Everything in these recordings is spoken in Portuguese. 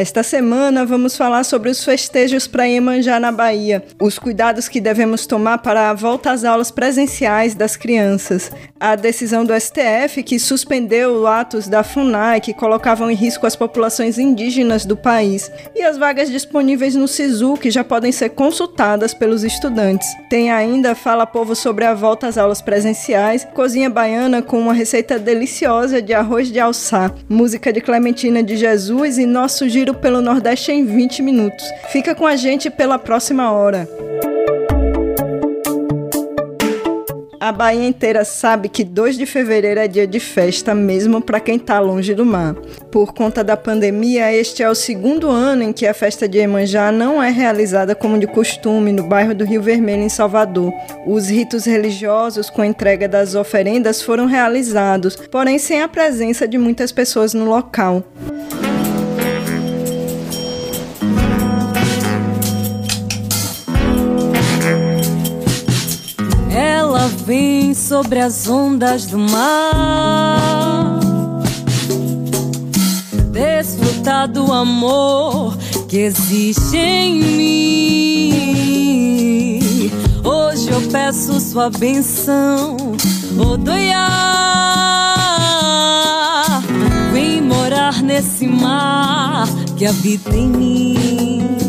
Esta semana vamos falar sobre os festejos para Iemanjá na Bahia, os cuidados que devemos tomar para a volta às aulas presenciais das crianças, a decisão do STF que suspendeu atos da FUNAI que colocavam em risco as populações indígenas do país. E as vagas disponíveis no SISU que já podem ser consultadas pelos estudantes. Tem ainda Fala Povo sobre a volta às aulas presenciais, cozinha baiana com uma receita deliciosa de arroz de alçá, música de Clementina de Jesus e nosso giro pelo Nordeste em 20 minutos. Fica com a gente pela próxima hora. A Bahia inteira sabe que 2 de fevereiro é dia de festa, mesmo para quem está longe do mar. Por conta da pandemia, este é o segundo ano em que a festa de Emanjá não é realizada como de costume no bairro do Rio Vermelho, em Salvador. Os ritos religiosos com entrega das oferendas foram realizados, porém sem a presença de muitas pessoas no local. Sobre as ondas do mar. Desfrutar do amor que existe em mim. Hoje eu peço sua benção, Odoiá. Vem morar nesse mar que habita em mim.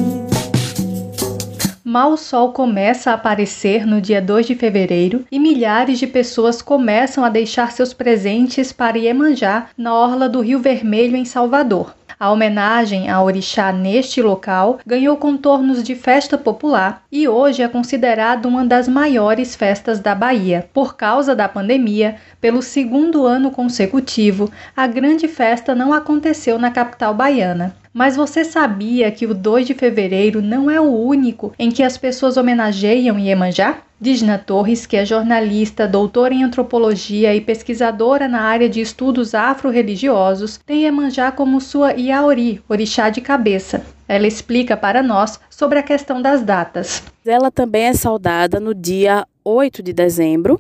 Mal o sol começa a aparecer no dia 2 de fevereiro e milhares de pessoas começam a deixar seus presentes para Iemanjá na orla do Rio Vermelho em Salvador. A homenagem a orixá neste local ganhou contornos de festa popular e hoje é considerada uma das maiores festas da Bahia. Por causa da pandemia, pelo segundo ano consecutivo, a grande festa não aconteceu na capital baiana. Mas você sabia que o 2 de fevereiro não é o único em que as pessoas homenageiam Iemanjá? Digna Torres, que é jornalista, doutora em antropologia e pesquisadora na área de estudos afro-religiosos, tem Iemanjá como sua Iaori, orixá de cabeça. Ela explica para nós sobre a questão das datas. Ela também é saudada no dia 8 de dezembro?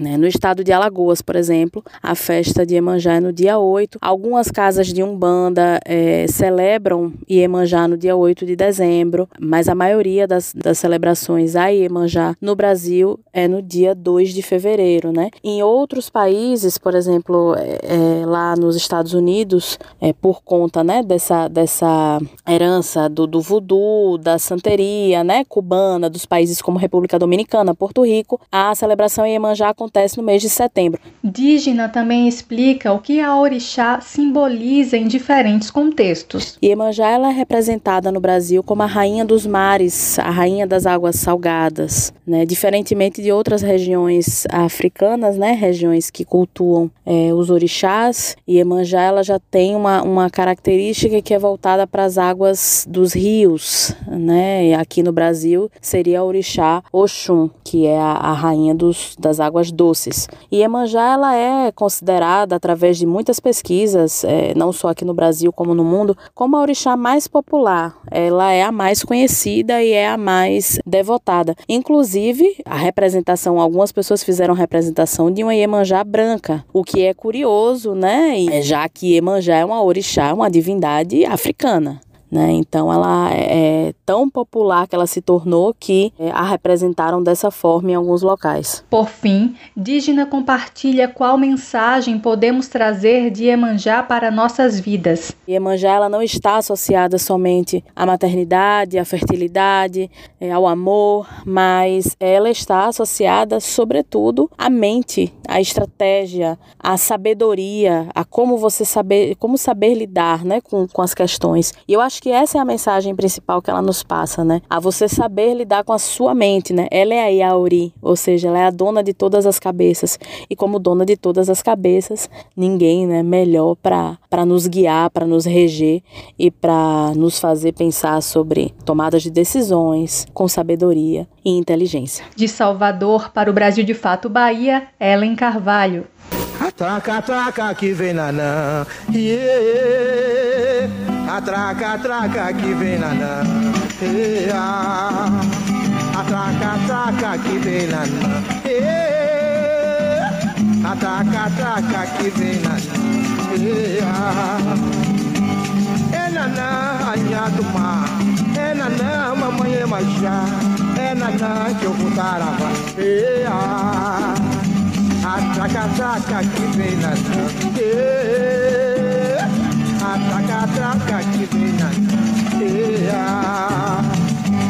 No estado de Alagoas, por exemplo, a festa de Iemanjá é no dia 8. Algumas casas de Umbanda é, celebram Iemanjá no dia 8 de dezembro, mas a maioria das, das celebrações a Iemanjá no Brasil é no dia 2 de fevereiro. Né? Em outros países, por exemplo, é, é, lá nos Estados Unidos, é, por conta né, dessa, dessa herança do, do voodoo, da santeria né, cubana, dos países como República Dominicana, Porto Rico, a celebração Iemanjá acontece no mês de setembro. Dígena também explica o que a orixá simboliza em diferentes contextos. Iemanjá ela é representada no Brasil como a rainha dos mares, a rainha das águas salgadas, né? Diferentemente de outras regiões africanas, né? Regiões que cultuam é, os orixás, Iemanjá ela já tem uma, uma característica que é voltada para as águas dos rios, né? Aqui no Brasil seria a orixá Oxum, que é a, a rainha dos, das águas doces. E Iemanjá ela é considerada, através de muitas pesquisas, é, não só aqui no Brasil como no mundo, como a orixá mais popular. Ela é a mais conhecida e é a mais devotada. Inclusive, a representação, algumas pessoas fizeram representação de uma Iemanjá branca, o que é curioso, né? Já que Iemanjá é uma orixá, uma divindade africana. Né? Então ela é, é tão popular que ela se tornou que é, a representaram dessa forma em alguns locais. Por fim, Dígina compartilha qual mensagem podemos trazer de Iemanjá para nossas vidas. Iemanjá ela não está associada somente à maternidade, à fertilidade, é, ao amor, mas ela está associada sobretudo à mente, à estratégia, à sabedoria, a como você saber, como saber lidar, né, com, com as questões. E eu acho que essa é a mensagem principal que ela nos passa, né? A você saber lidar com a sua mente, né? Ela é a Yauri, ou seja, ela é a dona de todas as cabeças. E como dona de todas as cabeças, ninguém, né, melhor para para nos guiar, para nos reger e para nos fazer pensar sobre tomadas de decisões com sabedoria e inteligência. De Salvador para o Brasil de Fato Bahia, Ellen Carvalho. Atraca, atraca que vem nanã, yeah. Atraca, atraca que vem nanã, yeah. Atraca, atraca que vem nanã, yeah. Atraca, atraca que vem nanã, yeah. É nanã, anha do mar, é nanã, mamãe é majá, é nanã que eu vou dar a yeah. Atraca-traca que vem na yeah. Atraca-traca que vem na yeah.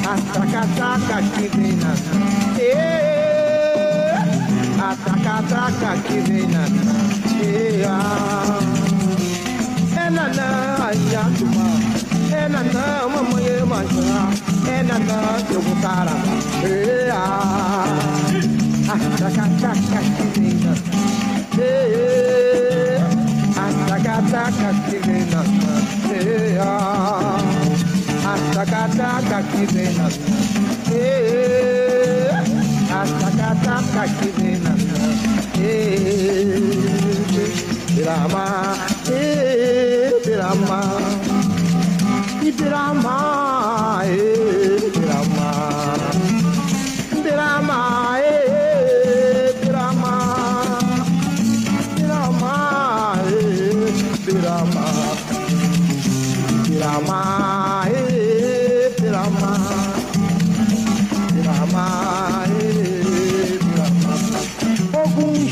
Atraca-traca que vem na yeah. Atraca-traca que vem na yeah. É nanã, anhatuma É nanã, mamãe é manjá É nanã, que eu vou tarar yeah. Atacataca que vem na Atacataca que vem na Atacataca que vem na Atacataca que vem na Pirama, Pirama, Pirama, Pirama,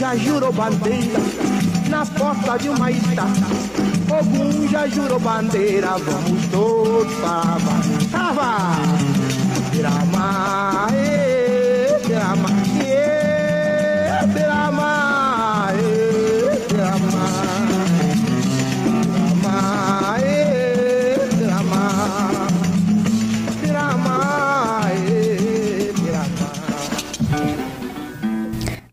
já jurou bandeira na porta de uma estátua. Ogum já jurou bandeira, vamos todos para a Pirama,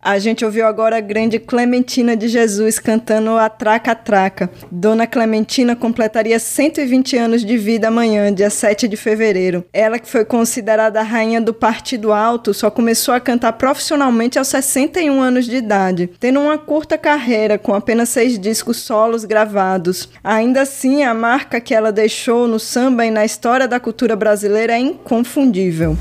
A gente ouviu agora a grande Clementina de Jesus cantando a Traca Traca. Dona Clementina completaria 120 anos de vida amanhã, dia 7 de fevereiro. Ela, que foi considerada a rainha do Partido Alto, só começou a cantar profissionalmente aos 61 anos de idade, tendo uma curta carreira com apenas seis discos solos gravados. Ainda assim, a marca que ela deixou no samba e na história da cultura brasileira é inconfundível.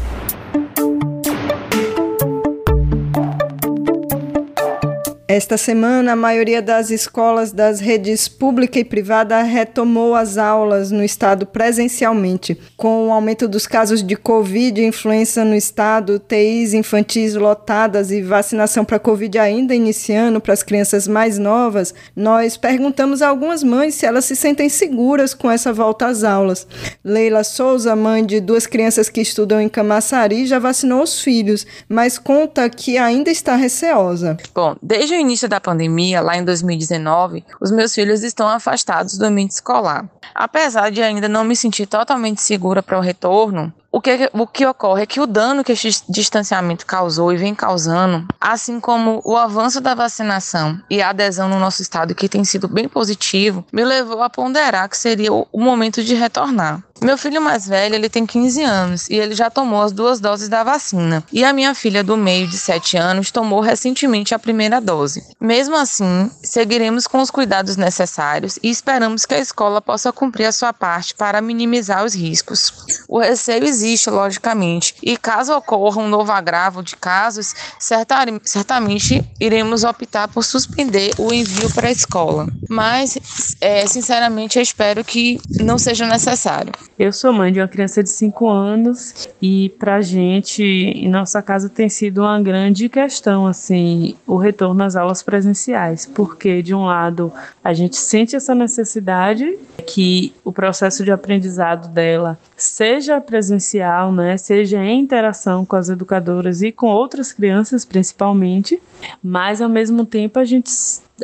Esta semana, a maioria das escolas das redes pública e privada retomou as aulas no estado presencialmente. Com o aumento dos casos de Covid e influenza no estado, TIs infantis lotadas e vacinação para Covid ainda iniciando para as crianças mais novas, nós perguntamos a algumas mães se elas se sentem seguras com essa volta às aulas. Leila Souza, mãe de duas crianças que estudam em Camaçari, já vacinou os filhos, mas conta que ainda está receosa. Bom, desde o início da pandemia, lá em 2019, os meus filhos estão afastados do ambiente escolar. Apesar de ainda não me sentir totalmente segura para o retorno, o que, o que ocorre é que o dano que este distanciamento causou e vem causando, assim como o avanço da vacinação e a adesão no nosso estado, que tem sido bem positivo, me levou a ponderar que seria o, momento de retornar. Meu filho mais velho, ele tem 15 anos e ele já tomou as duas doses da vacina. E a minha filha do meio, de 7 anos, tomou recentemente a primeira dose. Mesmo assim, seguiremos com os cuidados necessários e esperamos que a escola possa cumprir a sua parte para minimizar os riscos. O receio existe, logicamente. E caso ocorra um novo agravo de casos, certamente iremos optar por suspender o envio para a escola. Mas, é, sinceramente, eu espero que não seja necessário. Eu sou mãe de uma criança de 5 anos e para gente, em nossa casa, tem sido uma grande questão, assim, o retorno às aulas presenciais, porque, de um lado, a gente sente essa necessidade que o processo de aprendizado dela seja presencial, né, seja em interação com as educadoras e com outras crianças, principalmente, mas ao mesmo tempo a gente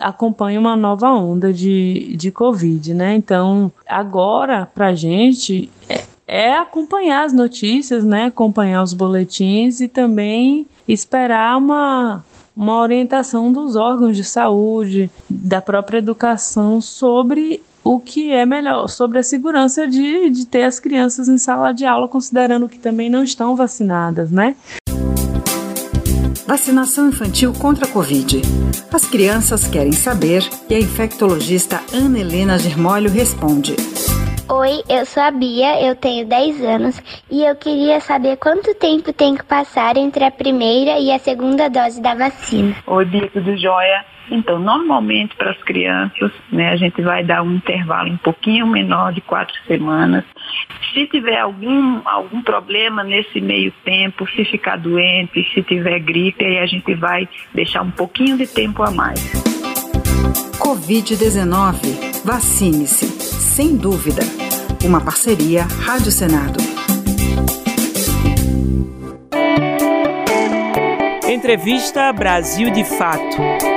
acompanha uma nova onda de, de Covid, né? Então, agora, para a gente, é, é acompanhar as notícias, né? Acompanhar os boletins e também esperar uma uma orientação dos órgãos de saúde, da própria educação sobre o que é melhor, sobre a segurança de, de ter as crianças em sala de aula, considerando que também não estão vacinadas, né? Vacinação infantil contra a Covid. As crianças querem saber e a infectologista Ana Helena Germólio responde. Oi, eu sou a Bia, eu tenho 10 anos e eu queria saber quanto tempo tem que passar entre a primeira e a segunda dose da vacina. Oi, Bia, tudo jóia? Então, normalmente para as crianças, né, a gente vai dar um intervalo um pouquinho menor de quatro semanas. Se tiver algum, algum problema nesse meio tempo, se ficar doente, se tiver gripe, aí a gente vai deixar um pouquinho de tempo a mais. Covid-19. Vacine-se sem dúvida. Uma parceria Rádio Senado. Entrevista Brasil de Fato.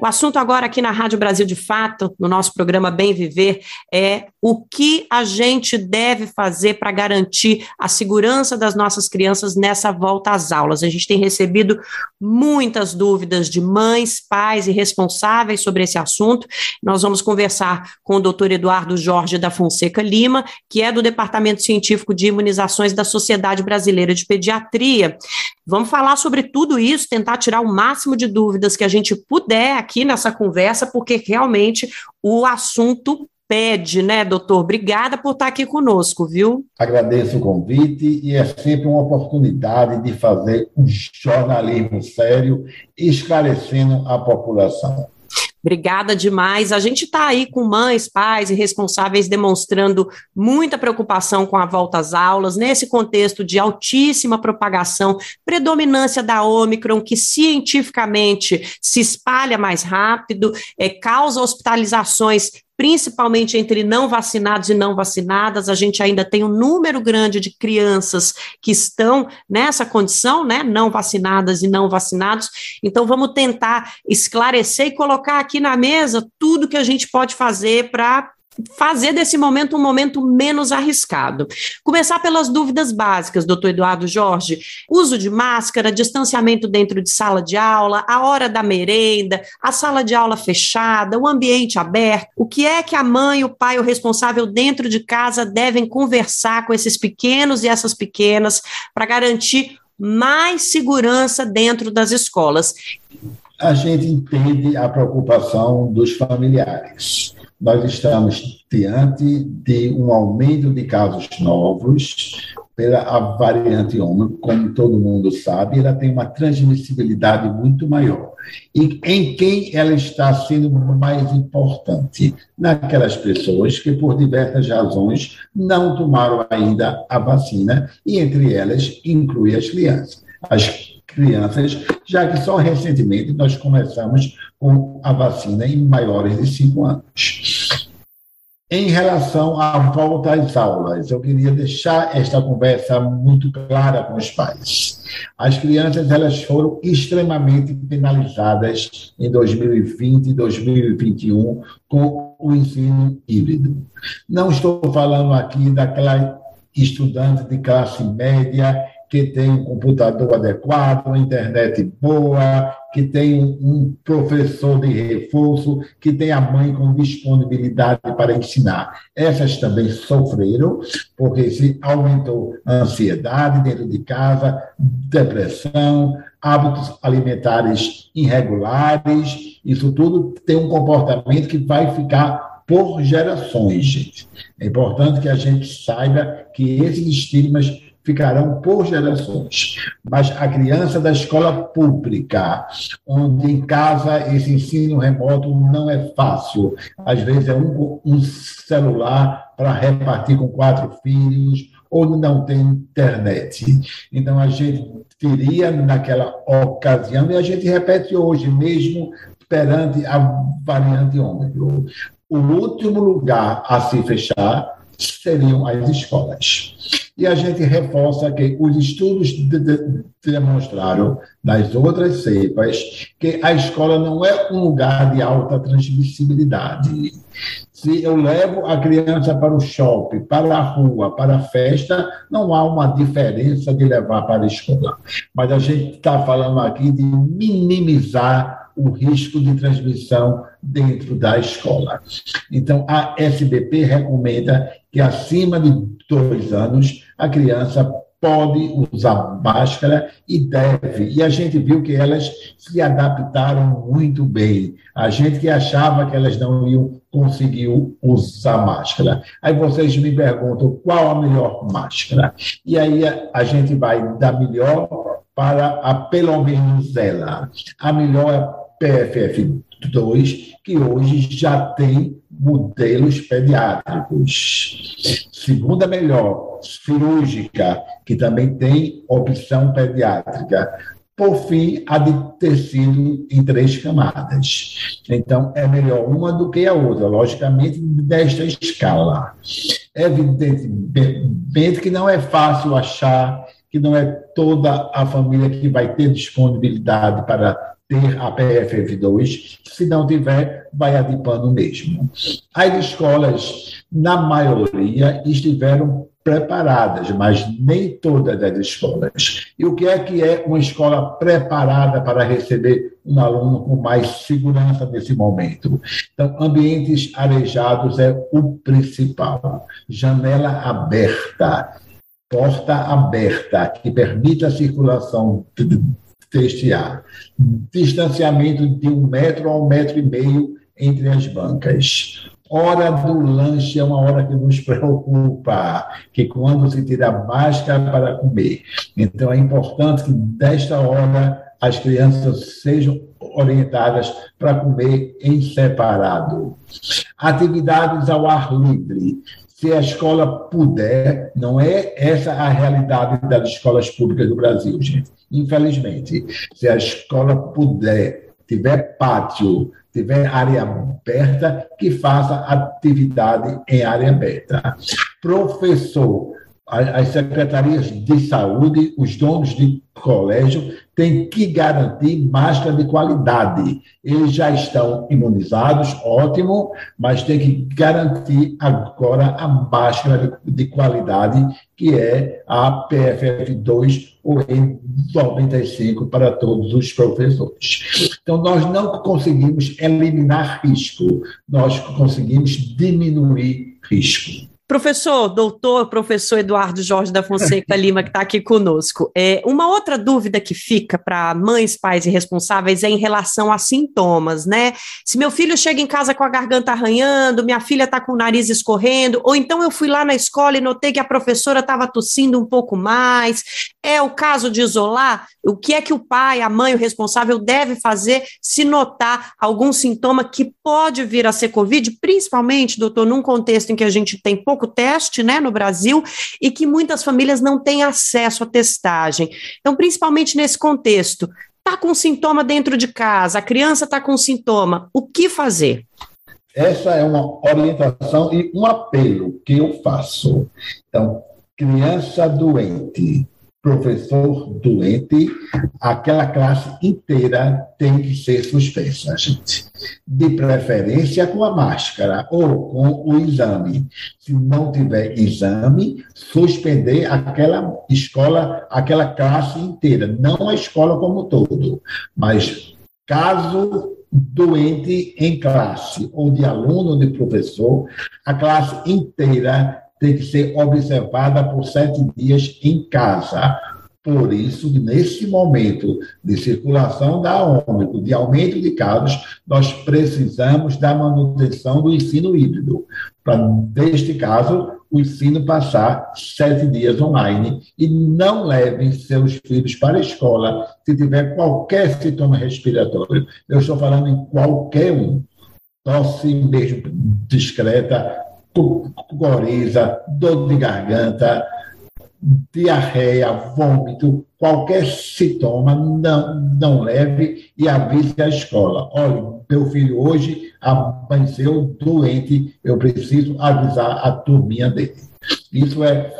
O assunto agora aqui na Rádio Brasil de Fato, no nosso programa Bem Viver, é o que a gente deve fazer para garantir a segurança das nossas crianças nessa volta às aulas. A gente tem recebido muitas dúvidas de mães, pais e responsáveis sobre esse assunto. Nós vamos conversar com o doutor Eduardo Jorge da Fonseca Lima, que é do Departamento Científico de Imunizações da Sociedade Brasileira de Pediatria. Vamos falar sobre tudo isso, tentar tirar o máximo de dúvidas que a gente puder aqui nessa conversa, porque realmente o assunto pede, né, doutor? Obrigada por estar aqui conosco, viu? Agradeço o convite e é sempre uma oportunidade de fazer um jornalismo sério, esclarecendo a população. Obrigada demais. A gente está aí com mães, pais e responsáveis demonstrando muita preocupação com a volta às aulas, nesse contexto de altíssima propagação, predominância da Omicron, que cientificamente se espalha mais rápido, é, causa hospitalizações principalmente entre não vacinados e não vacinadas, a gente ainda tem um número grande de crianças que estão nessa condição, né, não vacinadas e não vacinados. Então vamos tentar esclarecer e colocar aqui na mesa tudo que a gente pode fazer para fazer desse momento um momento menos arriscado. Começar pelas dúvidas básicas, doutor Eduardo Jorge. Uso de máscara, distanciamento dentro de sala de aula, a hora da merenda, a sala de aula fechada, o ambiente aberto. O que é que a mãe, o pai, o responsável dentro de casa devem conversar com esses pequenos e essas pequenas para garantir mais segurança dentro das escolas? A gente entende a preocupação dos familiares nós estamos diante de um aumento de casos novos pela variante Ômicron, como todo mundo sabe, ela tem uma transmissibilidade muito maior. E em quem ela está sendo mais importante? Naquelas pessoas que, por diversas razões, não tomaram ainda a vacina, e entre elas inclui as crianças. As crianças, já que só recentemente nós começamos com a vacina em maiores de 5 anos. Em relação à volta às aulas, eu queria deixar esta conversa muito clara com os pais. As crianças elas foram extremamente penalizadas em 2020 e 2021 com o ensino híbrido. Não estou falando aqui daquela estudante de classe média que tem um computador adequado, uma internet boa, que tem um professor de reforço, que tem a mãe com disponibilidade para ensinar. Essas também sofreram, porque se aumentou a ansiedade dentro de casa, depressão, hábitos alimentares irregulares, isso tudo tem um comportamento que vai ficar por gerações, gente. É importante que a gente saiba que esses estigmas ficarão por gerações. Mas a criança da escola pública, onde em casa esse ensino remoto não é fácil, às vezes é um, um celular para repartir com quatro filhos, ou não tem internet. Então a gente teria naquela ocasião, e a gente repete hoje, mesmo perante a variante ômicron. O último lugar a se fechar seriam as escolas. E a gente reforça que os estudos de, de, demonstraram nas outras cepas que a escola não é um lugar de alta transmissibilidade. Se eu levo a criança para o shopping, para a rua, para a festa, não há uma diferença de levar para a escola. Mas a gente está falando aqui de minimizar o risco de transmissão dentro da escola. Então, a SBP recomenda que acima de dois anos a criança pode usar máscara e deve. E a gente viu que elas se adaptaram muito bem. A gente que achava que elas não iam conseguir usar máscara. Aí vocês me perguntam qual a melhor máscara. E aí a, gente vai da melhor para a pelo menos ela. A melhor é PFF 2, que hoje já tem modelos pediátricos. Segunda melhor, cirúrgica, que também tem opção pediátrica. Por fim, a de tecido em três camadas. Então, é melhor uma do que a outra, logicamente, desta escala. Evidentemente que não é fácil achar, que não é toda a família que vai ter disponibilidade para ter a PFF2, se não tiver, vai adipando mesmo. As escolas, na maioria, estiveram preparadas, mas nem todas as escolas. E o que é que é uma escola preparada para receber um aluno com mais segurança nesse momento? Então, ambientes arejados é o principal. Janela aberta, porta aberta, que permita a circulação festear. Distanciamento de um metro a um metro e meio entre as bancas. Hora do lanche é uma hora que nos preocupa, que quando se tira a máscara para comer. Então é importante que desta hora as crianças sejam orientadas para comer em separado. Atividades ao ar livre se a escola puder, não é essa a realidade das escolas públicas do Brasil, gente. Infelizmente, se a escola puder, tiver pátio, tiver área aberta, que faça atividade em área aberta. Professor, as secretarias de saúde, os donos de colégio, têm que garantir máscara de qualidade. Eles já estão imunizados, ótimo, mas tem que garantir agora a máscara de, de qualidade, que é a PFF2 ou N95 para todos os professores. Então, nós não conseguimos eliminar risco, nós conseguimos diminuir risco. Professor, doutor, professor Eduardo Jorge da Fonseca Lima, que está aqui conosco. É, uma outra dúvida que fica para mães, pais e responsáveis é em relação a sintomas, né? Se meu filho chega em casa com a garganta arranhando, minha filha está com o nariz escorrendo, ou então eu fui lá na escola e notei que a professora estava tossindo um pouco mais. É o caso de isolar? O que é que o pai, a mãe, o responsável deve fazer se notar algum sintoma que pode vir a ser Covid, principalmente, doutor, num contexto em que a gente tem pouco pouco teste né, no Brasil e que muitas famílias não têm acesso à testagem. Então, principalmente nesse contexto, está com sintoma dentro de casa, a criança está com sintoma, o que fazer? Essa é uma orientação e um apelo que eu faço. Então, criança doente, professor doente, aquela classe inteira tem que ser suspensa, gente. De preferência com a máscara ou com o exame. Se não tiver exame, suspender aquela escola, aquela classe inteira, não a escola como todo, mas caso doente em classe, ou de aluno ou de professor, a classe inteira tem que ser observada por sete dias em casa. Por isso, nesse momento de circulação da Ômicron, de aumento de casos, nós precisamos da manutenção do ensino híbrido, para, neste caso, o ensino passar sete dias online e não levem seus filhos para a escola se tiver qualquer sintoma respiratório. Eu estou falando em qualquer um. Tosse mesmo discreta, coriza, dor de garganta, diarreia, vômito, qualquer sintoma, não, não leve e avise a escola. Olha, meu filho hoje amanheceu doente, eu preciso avisar a turminha dele. Isso é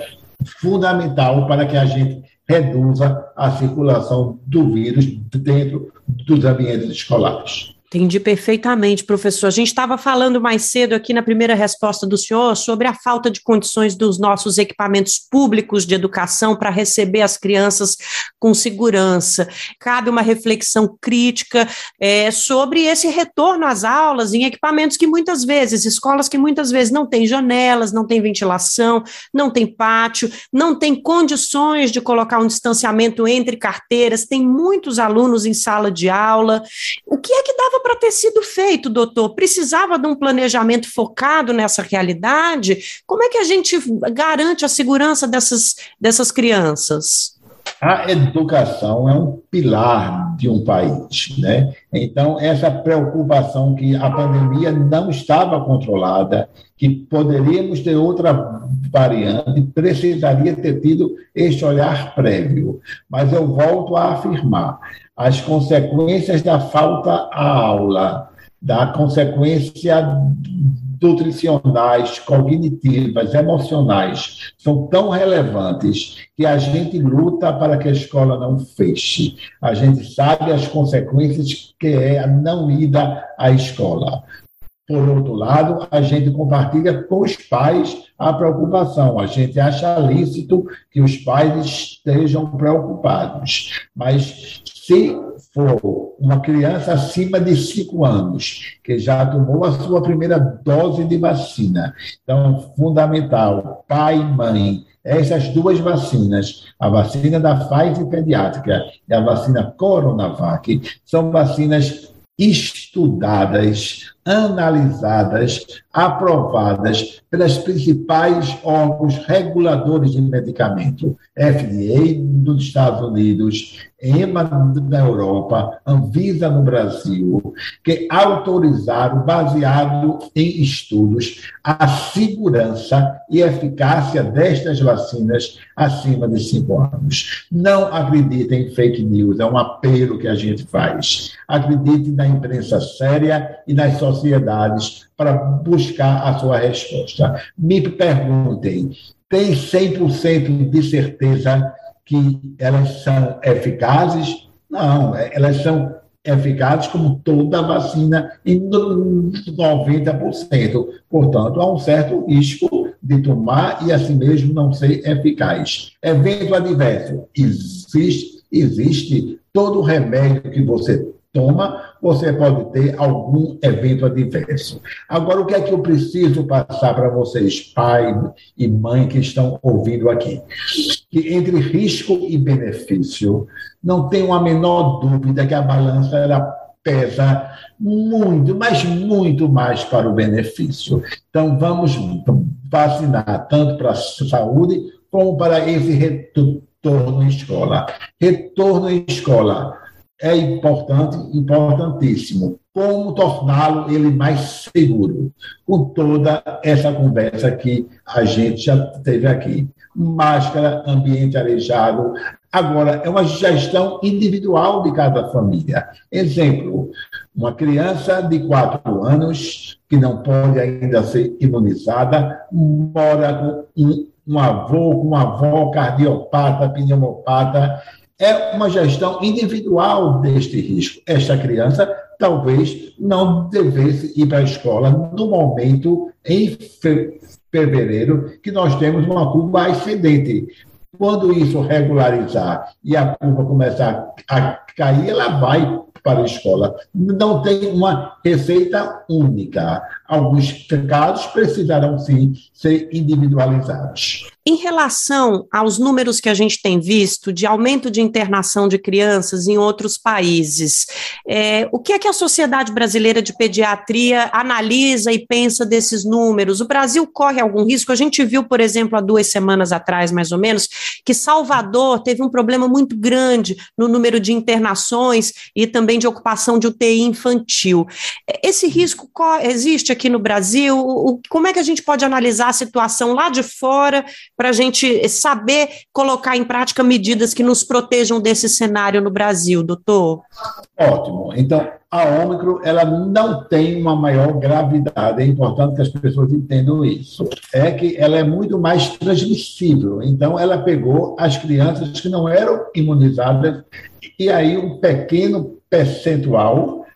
fundamental para que a gente reduza a circulação do vírus dentro dos ambientes escolares. Entendi perfeitamente, professor. A gente estava falando mais cedo aqui na primeira resposta do senhor sobre a falta de condições dos nossos equipamentos públicos de educação para receber as crianças com segurança. Cabe uma reflexão crítica é, sobre esse retorno às aulas em equipamentos que muitas vezes, escolas que muitas vezes não têm janelas, não têm ventilação, não tem pátio, não tem condições de colocar um distanciamento entre carteiras, tem muitos alunos em sala de aula. O que é que dava para ter sido feito, doutor? Precisava de um planejamento focado nessa realidade? Como é que a gente garante a segurança dessas, dessas crianças? A educação é um pilar de um país, né? Então, essa preocupação que a pandemia não estava controlada, que poderíamos ter outra variante, precisaria ter tido este olhar prévio. Mas eu volto a afirmar, as consequências da falta à aula, da consequência nutricionais, cognitivas, emocionais, são tão relevantes que a gente luta para que a escola não feche. A gente sabe as consequências que é a não ida à escola. Por outro lado, a gente compartilha com os pais a preocupação. A gente acha lícito que os pais estejam preocupados. Mas se for uma criança acima de 5 anos, que já tomou a sua primeira dose de vacina, então, fundamental, pai e mãe, essas duas vacinas, a vacina da Pfizer pediátrica e a vacina Coronavac, são vacinas estudadas, analisadas, aprovadas pelas principais órgãos reguladores de medicamento, FDA dos Estados Unidos, EMA da Europa, Anvisa no Brasil, que autorizaram, baseado em estudos, a segurança e eficácia destas vacinas acima de cinco anos. Não acreditem em fake news, é um apelo que a gente faz. Acredite na imprensa séria e nas sociedades para buscar a sua resposta. Me perguntem, tem 100% de certeza que elas são eficazes? Não, elas são eficazes como toda vacina em 90%. Portanto, há um certo risco de tomar e assim mesmo não ser eficaz. Evento adverso. Existe, existe todo remédio que você toma, você pode ter algum evento adverso. Agora, o que é que eu preciso passar para vocês, pai e mãe que estão ouvindo aqui? Que entre risco e benefício, não tem a menor dúvida que a balança ela pesa muito, mas muito mais para o benefício. Então, vamos vacinar tanto para a saúde como para esse retorno em escola. Retorno em escola é importante, importantíssimo. Como torná-lo ele mais seguro? Com toda essa conversa que a gente já teve aqui. Máscara, ambiente arejado. Agora, é uma gestão individual de cada família. Exemplo, uma criança de quatro anos, que não pode ainda ser imunizada, mora com um, um avô, com uma avó cardiopata, pneumopata, é uma gestão individual deste risco. Esta criança talvez não devesse ir para a escola no momento, em fevereiro, que nós temos uma curva ascendente. Quando isso regularizar e a curva começar a cair, ela vai para a escola. Não tem uma receita única. Alguns casos precisarão sim ser individualizados. Em relação aos números que a gente tem visto de aumento de internação de crianças em outros países, é, o que é que a Sociedade Brasileira de Pediatria analisa e pensa desses números? O Brasil corre algum risco? A gente viu, por exemplo, há duas semanas atrás, mais ou menos, que Salvador teve um problema muito grande no número de internações e também de ocupação de UTI infantil. Esse risco existe aqui no Brasil? Como é que a gente pode analisar a situação lá de fora para a gente saber colocar em prática medidas que nos protejam desse cenário no Brasil, doutor? Ótimo. Então, a Ômicron, ela não tem uma maior gravidade. É importante que as pessoas entendam isso. É que ela é muito mais transmissível. Então, ela pegou as crianças que não eram imunizadas e aí um pequeno percentual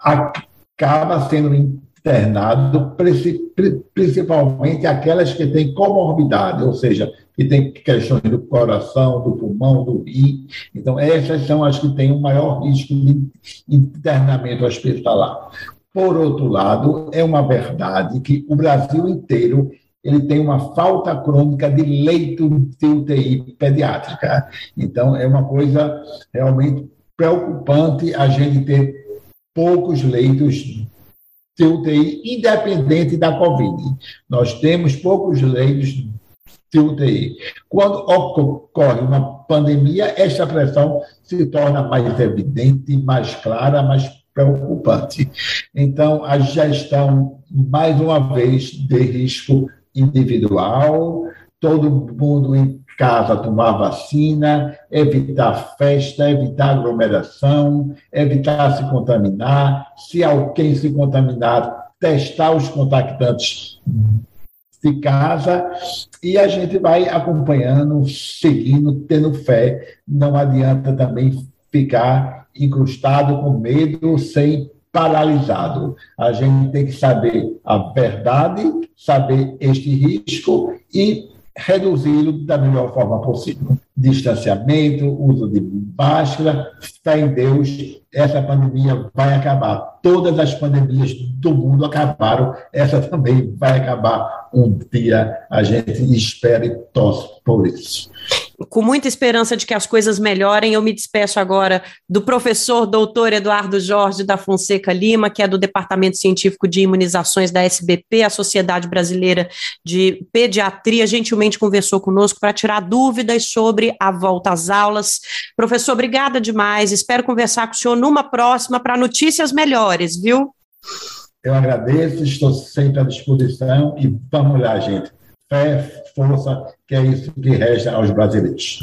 acaba sendo internado, principalmente aquelas que têm comorbidade, ou seja, que têm questões do coração, do pulmão, do rim. Então, essas são as que têm o maior risco de internamento hospitalar. Por outro lado, é uma verdade que o Brasil inteiro ele tem uma falta crônica de leito de UTI pediátrica. Então, é uma coisa realmente preocupante a gente ter poucos leitos de UTI, independente da Covid. Nós temos poucos leitos de UTI. Quando ocorre uma pandemia, esta pressão se torna mais evidente, mais clara, mais preocupante. Então, a gestão, mais uma vez, de risco individual, todo mundo em casa tomar vacina, evitar festa, evitar aglomeração, evitar se contaminar. Se alguém se contaminar, testar os contactantes de casa e a gente vai acompanhando, seguindo, tendo fé. Não adianta também ficar incrustado com medo, sem paralisado. A gente tem que saber a verdade, saber este risco e reduzi-lo da melhor forma possível. Distanciamento, uso de máscara, fé em Deus, essa pandemia vai acabar. Todas as pandemias do mundo acabaram, essa também vai acabar um dia. A gente espera e torce por isso com muita esperança de que as coisas melhorem, eu me despeço agora do professor doutor Eduardo Jorge da Fonseca Lima, que é do Departamento Científico de Imunizações da SBP, a Sociedade Brasileira de Pediatria, gentilmente conversou conosco para tirar dúvidas sobre a volta às aulas. Professor, obrigada demais. Espero conversar com o senhor numa próxima para notícias melhores, viu? Eu agradeço, estou sempre à disposição e vamos lá, gente fé, força, que é isso que resta aos brasileiros.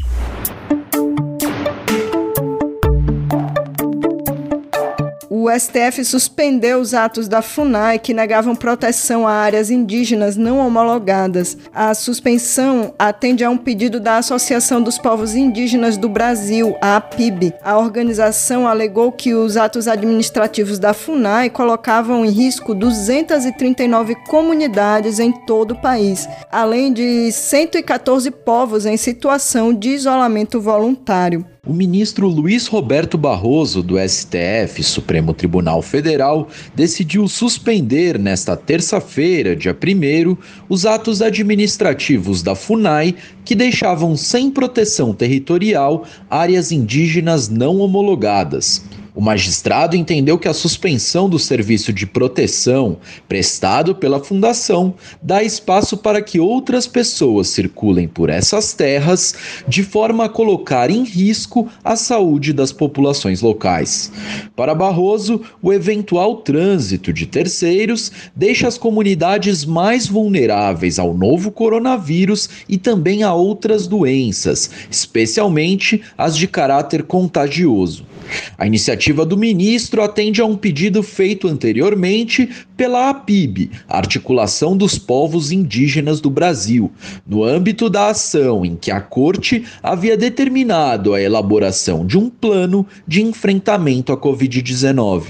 O STF suspendeu os atos da FUNAI que negavam proteção a áreas indígenas não homologadas. A suspensão atende a um pedido da Associação dos Povos Indígenas do Brasil, a APIB. A organização alegou que os atos administrativos da FUNAI colocavam em risco 239 comunidades em todo o país, além de 114 povos em situação de isolamento voluntário o ministro Luiz Roberto Barroso, do STF, Supremo Tribunal Federal, decidiu suspender nesta terça-feira, dia 1, os atos administrativos da FUNAI que deixavam sem proteção territorial áreas indígenas não homologadas. O magistrado entendeu que a suspensão do serviço de proteção prestado pela Fundação dá espaço para que outras pessoas circulem por essas terras de forma a colocar em risco a saúde das populações locais. Para Barroso, o eventual trânsito de terceiros deixa as comunidades mais vulneráveis ao novo coronavírus e também a outras doenças, especialmente as de caráter contagioso. A iniciativa do ministro atende a um pedido feito anteriormente pela APIB, Articulação dos Povos Indígenas do Brasil, no âmbito da ação em que a Corte havia determinado a elaboração de um plano de enfrentamento à Covid-19.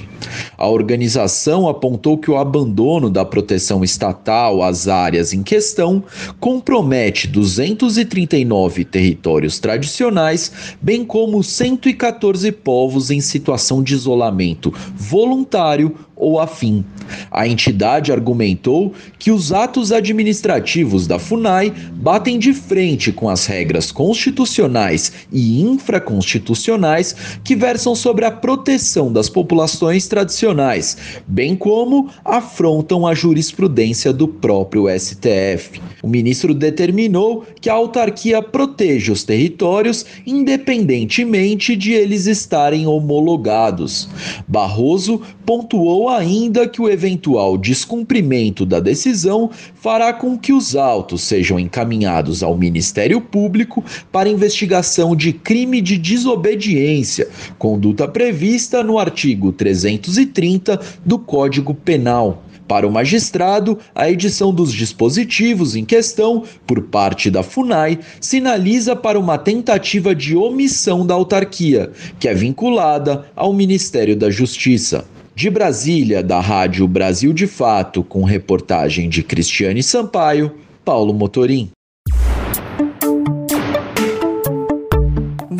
A organização apontou que o abandono da proteção estatal às áreas em questão compromete 239 territórios tradicionais, bem como 114 povos povos em situação de isolamento voluntário ou afim. A entidade argumentou que os atos administrativos da FUNAI batem de frente com as regras constitucionais e infraconstitucionais que versam sobre a proteção das populações tradicionais, bem como afrontam a jurisprudência do próprio STF. O ministro determinou que a autarquia proteja os territórios independentemente de eles estarem homologados. Barroso pontuou ainda que o eventual descumprimento da decisão fará com que os autos sejam encaminhados ao Ministério Público para investigação de crime de desobediência, conduta prevista no artigo 330 do Código Penal. Para o magistrado, a edição dos dispositivos em questão, por parte da FUNAI, sinaliza para uma tentativa de omissão da autarquia, que é vinculada ao Ministério da Justiça. De Brasília, da Rádio Brasil de Fato, com reportagem de Cristiane Sampaio, Paulo Motorim.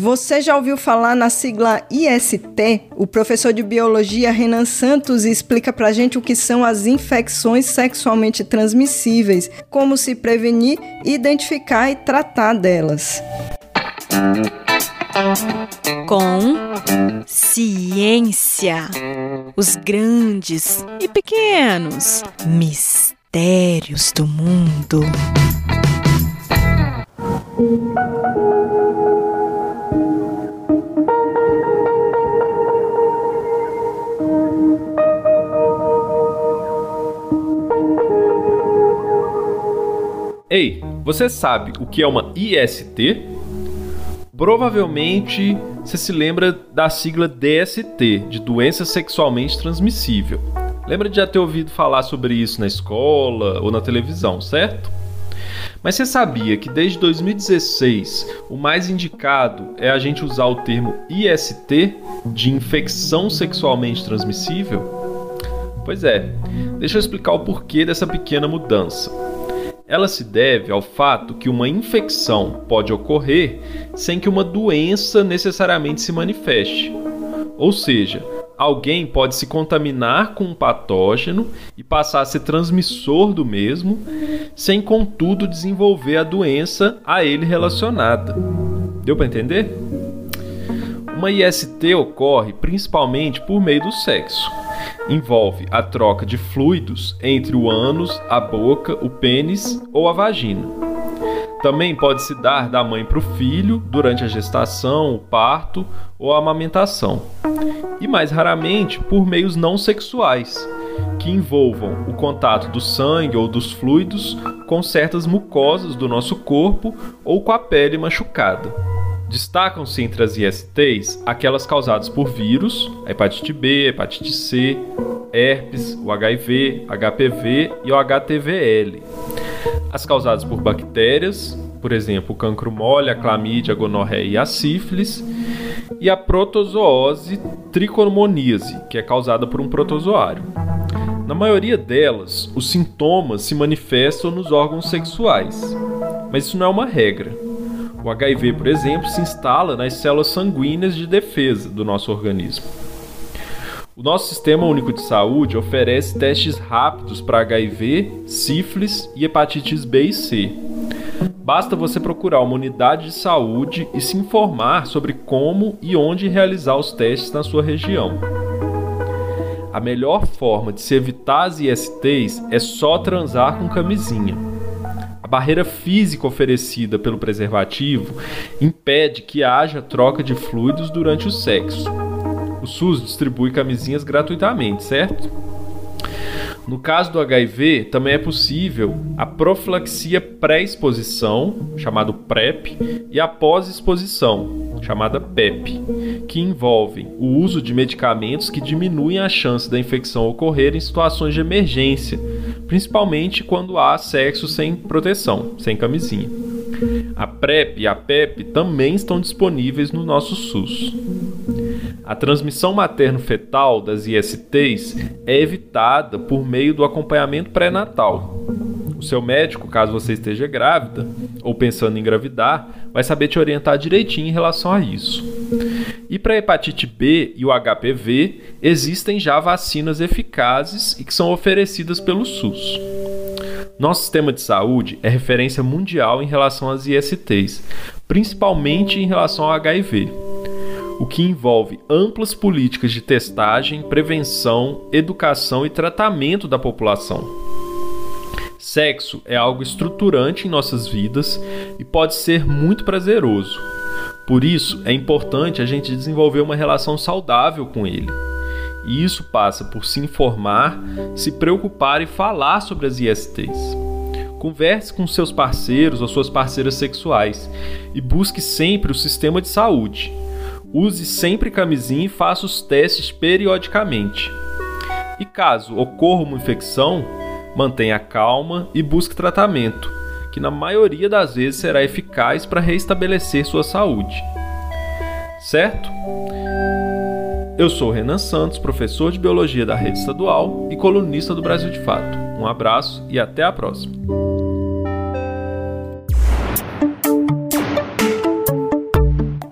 Você já ouviu falar na sigla IST? O professor de biologia Renan Santos explica pra gente o que são as infecções sexualmente transmissíveis, como se prevenir, identificar e tratar delas. Com ciência, os grandes e pequenos mistérios do mundo. Você sabe o que é uma IST? Provavelmente você se lembra da sigla DST, de doença sexualmente transmissível. Lembra de já ter ouvido falar sobre isso na escola ou na televisão, certo? Mas você sabia que desde 2016 o mais indicado é a gente usar o termo IST, de infecção sexualmente transmissível? Pois é, deixa eu explicar o porquê dessa pequena mudança. Ela se deve ao fato que uma infecção pode ocorrer sem que uma doença necessariamente se manifeste. Ou seja, alguém pode se contaminar com um patógeno e passar a ser transmissor do mesmo, sem contudo desenvolver a doença a ele relacionada. Deu para entender? Uma IST ocorre principalmente por meio do sexo envolve a troca de fluidos entre o ânus, a boca, o pênis ou a vagina. Também pode se dar da mãe para o filho durante a gestação, o parto ou a amamentação. E mais raramente por meios não sexuais, que envolvam o contato do sangue ou dos fluidos com certas mucosas do nosso corpo ou com a pele machucada. Destacam-se entre as ISTs aquelas causadas por vírus, a hepatite B, hepatite C, herpes, o HIV, HPV e o HTVL. As causadas por bactérias, por exemplo, o cancro mole, a clamídia, a gonorreia e a sífilis, e a protozoose tricomoníase, que é causada por um protozoário. Na maioria delas, os sintomas se manifestam nos órgãos sexuais, mas isso não é uma regra. O HIV, por exemplo, se instala nas células sanguíneas de defesa do nosso organismo. O nosso Sistema Único de Saúde oferece testes rápidos para HIV, sífilis e hepatites B e C. Basta você procurar uma unidade de saúde e se informar sobre como e onde realizar os testes na sua região. A melhor forma de se evitar as ISTs é só transar com camisinha. A barreira física oferecida pelo preservativo impede que haja troca de fluidos durante o sexo. O SUS distribui camisinhas gratuitamente, certo? No caso do HIV, também é possível a profilaxia pré-exposição, chamado PrEP, e a pós-exposição, chamada PEP, que envolvem o uso de medicamentos que diminuem a chance da infecção ocorrer em situações de emergência, principalmente quando há sexo sem proteção, sem camisinha. A PrEP e a PEP também estão disponíveis no nosso SUS. A transmissão materno-fetal das ISTs é evitada por meio do acompanhamento pré-natal. O seu médico, caso você esteja grávida ou pensando em engravidar, vai saber te orientar direitinho em relação a isso. E para a hepatite B e o HPV, existem já vacinas eficazes e que são oferecidas pelo SUS. Nosso sistema de saúde é referência mundial em relação às ISTs, principalmente em relação ao HIV, o que envolve amplas políticas de testagem, prevenção, educação e tratamento da população. Sexo é algo estruturante em nossas vidas e pode ser muito prazeroso. Por isso, é importante a gente desenvolver uma relação saudável com ele. E isso passa por se informar, se preocupar e falar sobre as ISTs. Converse com seus parceiros ou suas parceiras sexuais e busque sempre o sistema de saúde. Use sempre camisinha e faça os testes periodicamente. E caso ocorra uma infecção, mantenha calma e busque tratamento, que na maioria das vezes será eficaz para restabelecer sua saúde. Certo? Eu sou Renan Santos, professor de Biologia da Rede Estadual e colunista do Brasil de Fato. Um abraço e até a próxima.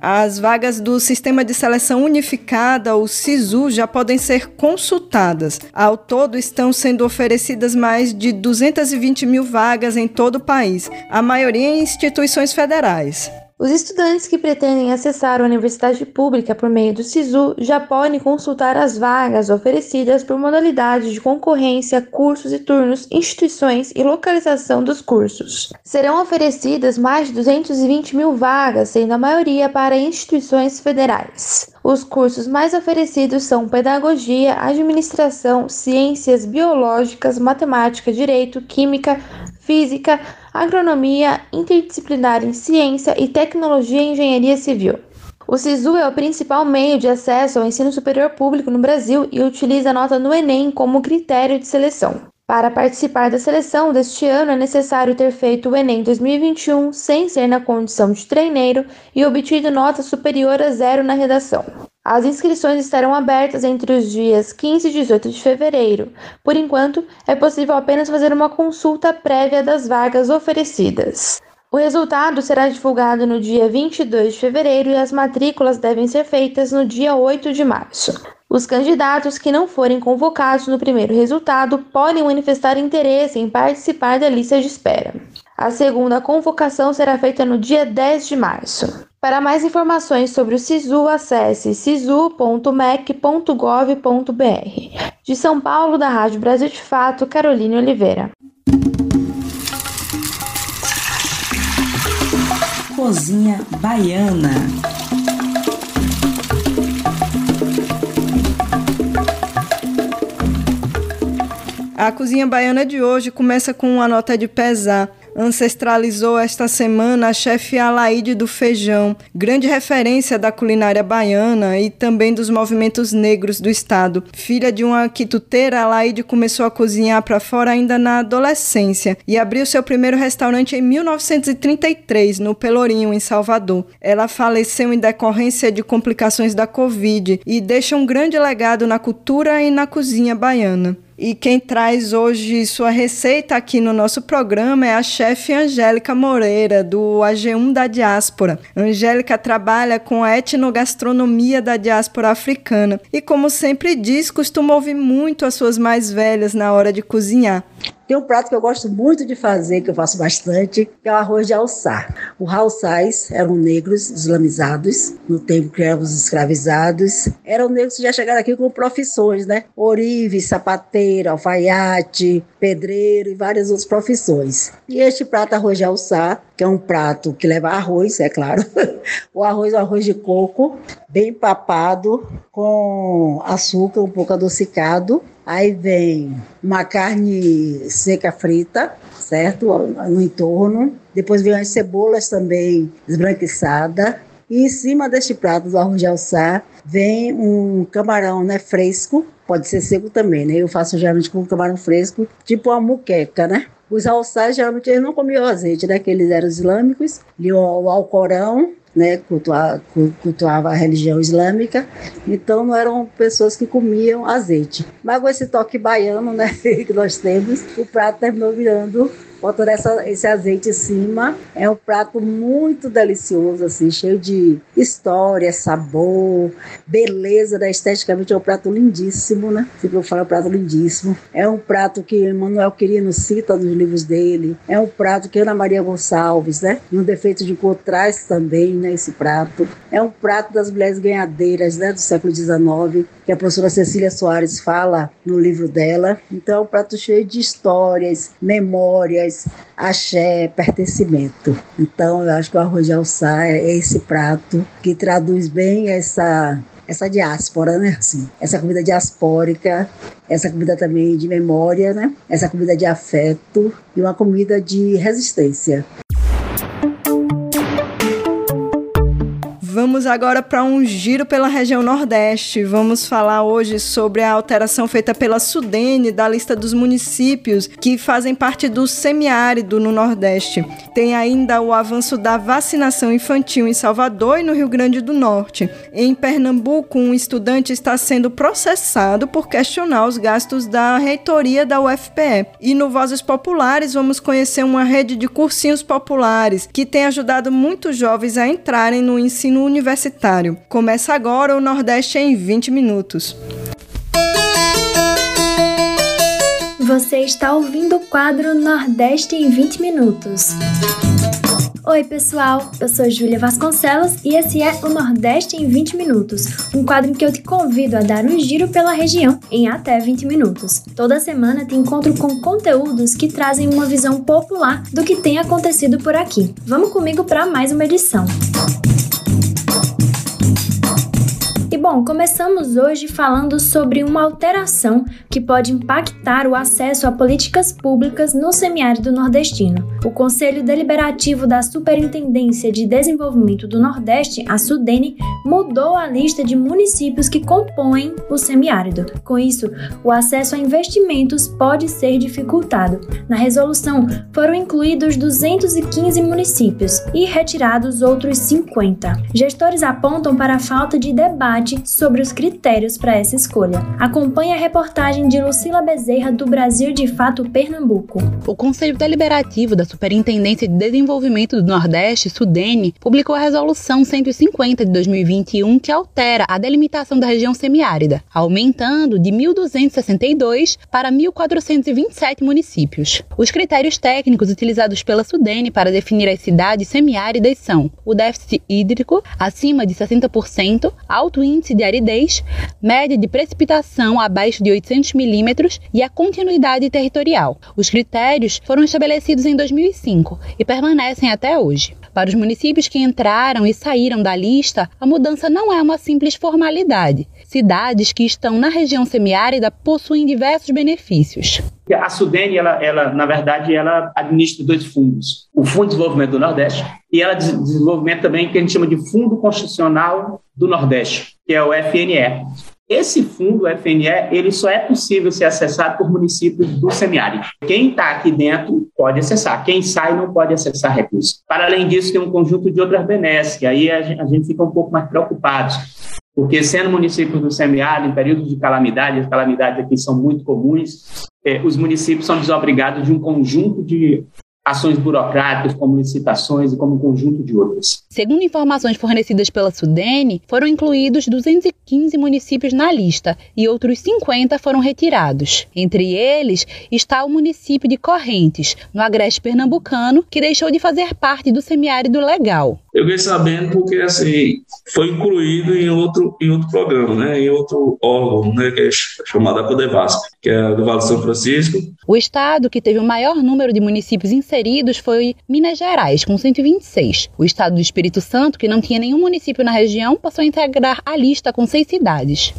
As vagas do Sistema de Seleção Unificada, o SISU, já podem ser consultadas. Ao todo, estão sendo oferecidas mais de 220 mil vagas em todo o país, a maioria em instituições federais. Os estudantes que pretendem acessar a universidade pública por meio do SISU já podem consultar as vagas oferecidas por modalidade de concorrência, cursos e turnos, instituições e localização dos cursos. Serão oferecidas mais de 220 mil vagas, sendo a maioria para instituições federais. Os cursos mais oferecidos são Pedagogia, Administração, Ciências Biológicas, Matemática, Direito, Química, Física, agronomia, interdisciplinar em ciência e tecnologia e engenharia civil. O SISU é o principal meio de acesso ao ensino superior público no Brasil e utiliza a nota no Enem como critério de seleção. Para participar da seleção deste ano é necessário ter feito o Enem 2021 sem ser na condição de treineiro e obtido nota superior a zero na redação. As inscrições estarão abertas entre os dias 15 e 18 de fevereiro. Por enquanto, é possível apenas fazer uma consulta prévia das vagas oferecidas. O resultado será divulgado no dia 22 de fevereiro e as matrículas devem ser feitas no dia 8 de março. Os candidatos que não forem convocados no primeiro resultado podem manifestar interesse em participar da lista de espera. A segunda convocação será feita no dia 10 de março. Para mais informações sobre o SISU, acesse sisu.mec.gov.br. De São Paulo, da Rádio Brasil de Fato, Caroline Oliveira. Cozinha Baiana. A cozinha baiana de hoje começa com uma nota de pesar ancestralizou esta semana a chefe Alaide do Feijão, grande referência da culinária baiana e também dos movimentos negros do estado. Filha de uma quituteira, Alaide começou a cozinhar para fora ainda na adolescência e abriu seu primeiro restaurante em 1933, no Pelourinho, em Salvador. Ela faleceu em decorrência de complicações da Covid e deixa um grande legado na cultura e na cozinha baiana. E quem traz hoje sua receita aqui no nosso programa é a chefe Angélica Moreira, do AG1 da Diáspora. Angélica trabalha com a etnogastronomia da diáspora africana e, como sempre diz, costuma ouvir muito as suas mais velhas na hora de cozinhar. Tem um prato que eu gosto muito de fazer, que eu faço bastante, que é o arroz de alçar. Os alçais eram negros islamizados, no tempo que eram os escravizados. Eram negros que já chegaram aqui com profissões, né? Orive, sapateiro, alfaiate, pedreiro e várias outras profissões. E este prato arroz de alçar, que é um prato que leva arroz, é claro. o arroz é arroz de coco, bem papado, com açúcar um pouco adocicado Aí vem uma carne seca frita, certo? No entorno. Depois vem as cebolas também esbranquiçadas. E em cima deste prato do arroz de alçar vem um camarão né, fresco, pode ser seco também, né? Eu faço geralmente com camarão fresco, tipo uma muqueca, né? Os alçais geralmente eles não comiam azeite, né? Que eles eram islâmicos, liam o Alcorão né, cultuava, cultuava a religião islâmica, então não eram pessoas que comiam azeite. Mas com esse toque baiano né, que nós temos, o prato terminou virando botando essa, esse azeite em cima. É um prato muito delicioso, assim, cheio de história, sabor, beleza, né? esteticamente é um prato lindíssimo, né? Sempre eu falo, é um prato lindíssimo. É um prato que Manuel Quirino cita nos livros dele. É um prato que Ana Maria Gonçalves, né? Um defeito de cor traz também, né? Esse prato. É um prato das mulheres ganhadeiras, né? Do século XIX, que a professora Cecília Soares fala no livro dela. Então, é um prato cheio de histórias, memórias, axé, pertencimento. Então, eu acho que o arroz de alçá é esse prato que traduz bem essa essa diáspora, né? Assim, essa comida diaspórica, essa comida também de memória, né? Essa comida de afeto e uma comida de resistência. Vamos agora para um giro pela região Nordeste. Vamos falar hoje sobre a alteração feita pela Sudene da lista dos municípios que fazem parte do semiárido no Nordeste. Tem ainda o avanço da vacinação infantil em Salvador e no Rio Grande do Norte. Em Pernambuco, um estudante está sendo processado por questionar os gastos da reitoria da UFPE. E no Vozes Populares, vamos conhecer uma rede de cursinhos populares que tem ajudado muitos jovens a entrarem no ensino universitário. Começa agora o Nordeste em 20 minutos. Você está ouvindo o quadro Nordeste em 20 minutos. Oi, pessoal! Eu sou Júlia Vasconcelos e esse é o Nordeste em 20 Minutos, um quadro em que eu te convido a dar um giro pela região em até 20 minutos. Toda semana te encontro com conteúdos que trazem uma visão popular do que tem acontecido por aqui. Vamos comigo para mais uma edição. E bom, começamos hoje falando sobre uma alteração que pode impactar o acesso a políticas públicas no semiárido nordestino. O Conselho Deliberativo da Superintendência de Desenvolvimento do Nordeste, a SUDENE, mudou a lista de municípios que compõem o semiárido. Com isso, o acesso a investimentos pode ser dificultado. Na resolução, foram incluídos 215 municípios e retirados outros 50. Gestores apontam para a falta de debate sobre os critérios para essa escolha. Acompanhe a reportagem de Lucila Bezerra do Brasil de Fato Pernambuco. O Conselho Deliberativo da Superintendência de Desenvolvimento do Nordeste, SUDENE, publicou a Resolução 150 de 2021 que altera a delimitação da região semiárida, aumentando de 1.262 para 1.427 municípios. Os critérios técnicos utilizados pela SUDENE para definir as cidades semiáridas são o déficit hídrico acima de 60%, alto índice de aridez, média de precipitação abaixo de 800 milímetros e a continuidade territorial. Os critérios foram estabelecidos em 2005 e permanecem até hoje. Para os municípios que entraram e saíram da lista, a mudança não é uma simples formalidade. Cidades que estão na região semiárida possuem diversos benefícios. A Sudene, ela, ela, na verdade, ela administra dois fundos. O Fundo de Desenvolvimento do Nordeste e ela de desenvolvimento também que a gente chama de Fundo Constitucional do Nordeste, que é o FNE. Esse fundo, o FNE, ele só é possível ser acessado por municípios do semiárido. Quem está aqui dentro pode acessar, quem sai não pode acessar recursos. Para além disso, tem um conjunto de outras benesses, que aí a gente, fica um pouco mais preocupado porque sendo municípios do semiárido, em períodos de calamidade, as calamidades aqui são muito comuns, eh, os municípios são desobrigados de um conjunto de ações burocráticas, como licitações e como um conjunto de outras. Segundo informações fornecidas pela Sudene, foram incluídos 215 municípios na lista e outros 50 foram retirados. Entre eles está o município de Correntes, no agreste pernambucano, que deixou de fazer parte do semiárido legal. Eu fiquei sabendo porque assim foi incluído em outro em outro programa, né, em outro órgão, né, que é chamado a Codevasc, que é do Vale do São Francisco. O estado que teve o maior número de municípios inseridos foi Minas Gerais, com 126. O estado do Espírito Santo, que não tinha nenhum município na região, passou a integrar a lista com seis cidades.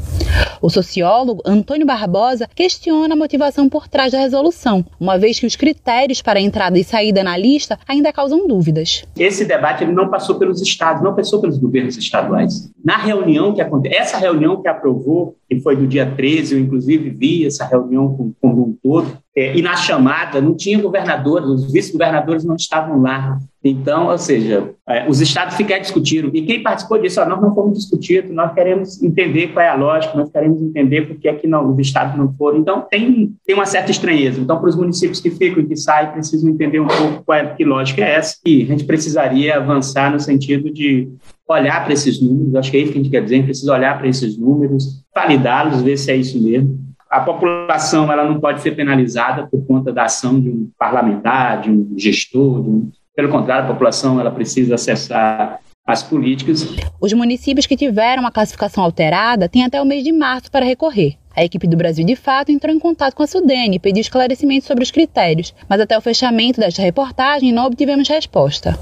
O sociólogo Antônio Barbosa questiona a motivação por trás da resolução, uma vez que os critérios para entrada e saída na lista ainda causam dúvidas. Esse debate não passou pelos estados, não passou pelos governos estaduais. Na reunião que aconteceu, essa reunião que aprovou, que foi do dia 13, eu inclusive vi essa reunião com, com um todo, é, e na chamada não tinha governadores, os vice-governadores não estavam lá. Então, ou seja, é, os estados ficaram discutindo. E quem participou disso, ó, nós não fomos discutir, nós queremos entender qual é a lógica, nós queremos entender por que é que não, os estados não foram. Então, tem, tem uma certa estranheza. Então, para os municípios que ficam e que saem, precisam entender um pouco qual é, que lógica é essa. E a gente precisaria avançar no sentido de olhar para esses números, acho que é isso que a gente quer dizer, a gente precisa olhar para esses números, validá-los, ver se é isso mesmo a população ela não pode ser penalizada por conta da ação de um parlamentar, de um gestor. De um... Pelo contrário, a população ela precisa acessar as políticas. Os municípios que tiveram a classificação alterada têm até o mês de março para recorrer. A equipe do Brasil de Fato entrou em contato com a Sudene e pediu esclarecimentos sobre os critérios, mas até o fechamento desta reportagem não obtivemos resposta.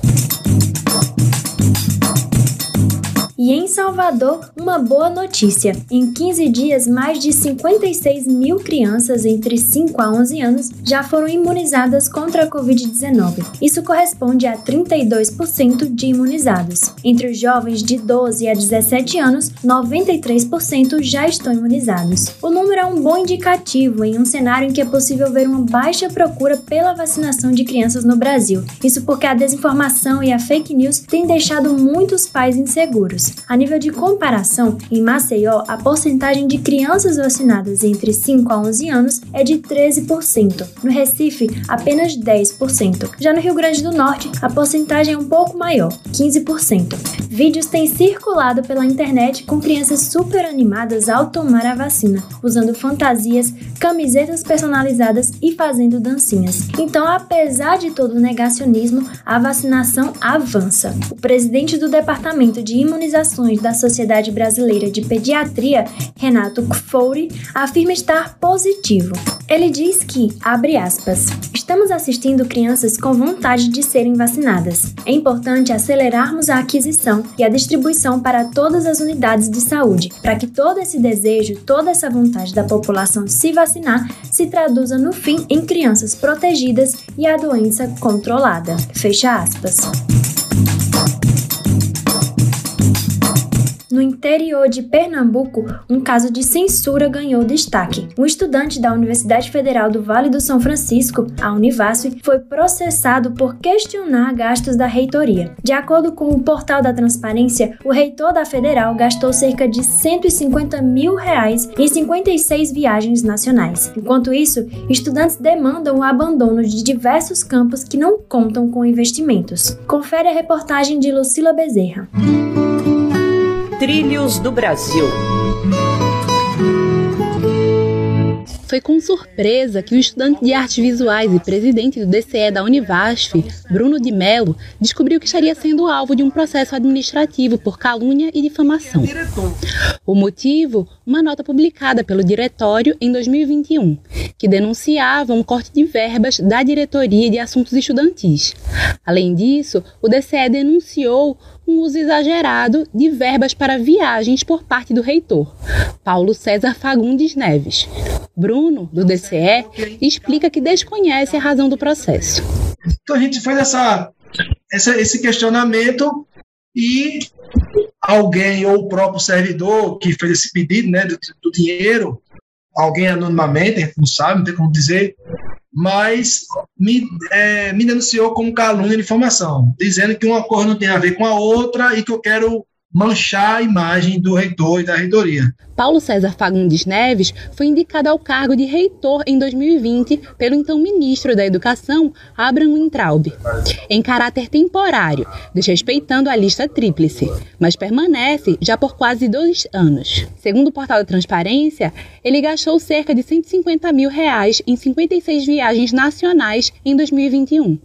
E em Salvador, uma boa notícia. Em 15 dias, mais de 56 mil crianças entre 5 a 11 anos já foram imunizadas contra a Covid-19. Isso corresponde a 32% de imunizados. Entre os jovens de 12 a 17 anos, 93% já estão imunizados. O número é um bom indicativo em um cenário em que é possível ver uma baixa procura pela vacinação de crianças no Brasil. Isso porque a desinformação e a fake news têm deixado muitos pais inseguros. A nível de comparação, em Maceió, a porcentagem de crianças vacinadas entre 5 a 11 anos é de 13%. No Recife, apenas 10%. Já no Rio Grande do Norte, a porcentagem é um pouco maior, 15%. Vídeos têm circulado pela internet com crianças super animadas ao tomar a vacina, usando fantasias, camisetas personalizadas e fazendo dancinhas. Então, apesar de todo o negacionismo, a vacinação avança. O presidente do Departamento de Imunização Organizações da Sociedade Brasileira de Pediatria, Renato Kfouri, afirma estar positivo. Ele diz que, abre aspas, estamos assistindo crianças com vontade de serem vacinadas. É importante acelerarmos a aquisição e a distribuição para todas as unidades de saúde, para que todo esse desejo, toda essa vontade da população se vacinar se traduza no fim em crianças protegidas e a doença controlada. Fecha aspas. No interior de Pernambuco, um caso de censura ganhou destaque. Um estudante da Universidade Federal do Vale do São Francisco, a Univasf, foi processado por questionar gastos da reitoria. De acordo com o portal da transparência, o reitor da Federal gastou cerca de 150 mil reais em 56 viagens nacionais. Enquanto isso, estudantes demandam o abandono de diversos campos que não contam com investimentos. Confere a reportagem de Lucila Bezerra. Trilhos do Brasil. Foi com surpresa que o estudante de artes visuais e presidente do DCE da Univasf, Bruno de Mello, descobriu que estaria sendo alvo de um processo administrativo por calúnia e difamação. O motivo? Uma nota publicada pelo diretório em 2021, que denunciava um corte de verbas da Diretoria de Assuntos Estudantis. Além disso, o DCE denunciou um uso exagerado de verbas para viagens por parte do reitor, Paulo César Fagundes Neves. Bruno, do DCE, explica que desconhece a razão do processo. Então a gente fez essa, essa, esse questionamento e alguém ou o próprio servidor que fez esse pedido né, do, do dinheiro, alguém anonimamente, não sabe, não tem como dizer, mas me, é, me denunciou como calúnia de informação, dizendo que uma coisa não tem a ver com a outra e que eu quero manchar a imagem do reitor e da reitoria. Paulo César Fagundes Neves foi indicado ao cargo de reitor em 2020 pelo então ministro da Educação, Abraham Wintraub, em caráter temporário, desrespeitando a lista tríplice, mas permanece já por quase dois anos. Segundo o portal da Transparência, ele gastou cerca de 150 mil reais em 56 viagens nacionais em 2021,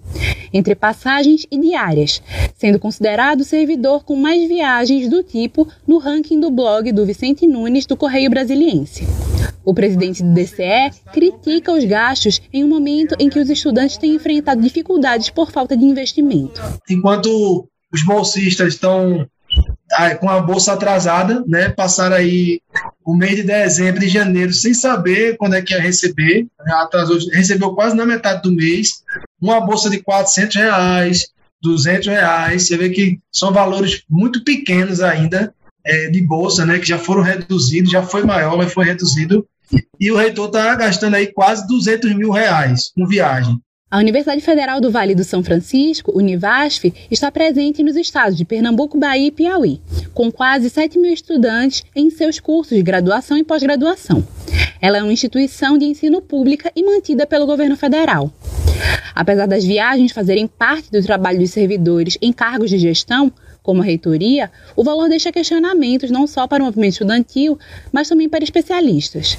entre passagens e diárias, sendo considerado o servidor com mais viagens do tipo no ranking do blog do Vicente Nunes do Correio Brasiliense. O presidente do DCE critica os gastos em um momento em que os estudantes têm enfrentado dificuldades por falta de investimento. Enquanto os bolsistas estão ah, com a bolsa atrasada, né, passaram aí o mês de dezembro e janeiro sem saber quando é que ia receber, atrasou, recebeu quase na metade do mês, uma bolsa de 400 reais, 200 reais, você vê que são valores muito pequenos ainda, é, de bolsa, né, que já foram reduzidos, já foi maior, mas foi reduzido. E o reitor está gastando aí quase 200 mil reais com viagem. A Universidade Federal do Vale do São Francisco, Univasf, está presente nos estados de Pernambuco, Bahia e Piauí, com quase 7 mil estudantes em seus cursos de graduação e pós-graduação. Ela é uma instituição de ensino pública e mantida pelo governo federal. Apesar das viagens fazerem parte do trabalho dos servidores em cargos de gestão, como a reitoria, o valor deixa questionamentos não só para o movimento estudantil, mas também para especialistas.